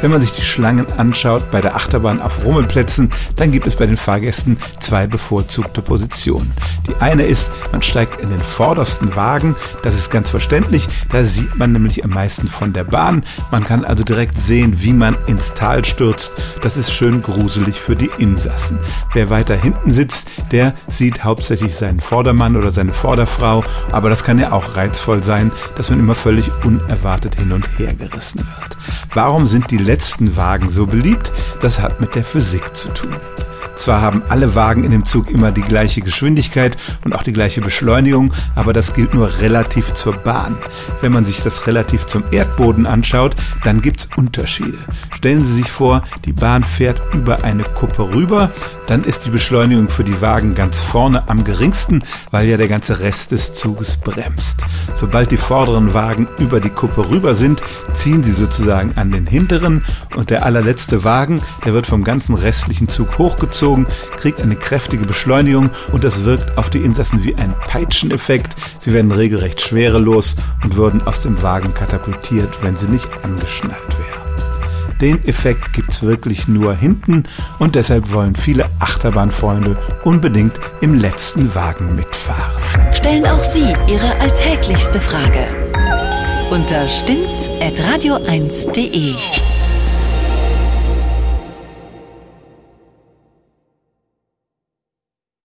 Wenn man sich die Schlangen anschaut bei der Achterbahn auf Rummelplätzen, dann gibt es bei den Fahrgästen zwei bevorzugte Positionen. Die eine ist, man steigt in den vordersten Wagen. Das ist ganz verständlich. Da sieht man nämlich am meisten von der Bahn. Man kann also direkt sehen, wie man ins Tal stürzt. Das ist schön gruselig für die Insassen. Wer weiter hinten sitzt, der sieht hauptsächlich seinen Vordermann oder seine Vorderfrau. Aber das kann ja auch reizvoll sein, dass man immer völlig unerwartet hin und her gerissen wird. Warum sind die letzten Wagen so beliebt? Das hat mit der Physik zu tun. Zwar haben alle Wagen in dem Zug immer die gleiche Geschwindigkeit und auch die gleiche Beschleunigung, aber das gilt nur relativ zur Bahn. Wenn man sich das relativ zum Erdboden anschaut, dann gibt's Unterschiede. Stellen Sie sich vor, die Bahn fährt über eine Kuppe rüber, dann ist die Beschleunigung für die Wagen ganz vorne am geringsten, weil ja der ganze Rest des Zuges bremst. Sobald die vorderen Wagen über die Kuppe rüber sind, ziehen sie sozusagen an den hinteren und der allerletzte Wagen, der wird vom ganzen restlichen Zug hochgezogen, kriegt eine kräftige Beschleunigung und das wirkt auf die Insassen wie ein Peitscheneffekt. Sie werden regelrecht schwerelos und würden aus dem Wagen katapultiert, wenn sie nicht angeschnallt wären. Den Effekt gibt's wirklich nur hinten und deshalb wollen viele Achterbahnfreunde unbedingt im letzten Wagen mitfahren. Stellen auch Sie Ihre alltäglichste Frage unter stimmtz.radio1.de.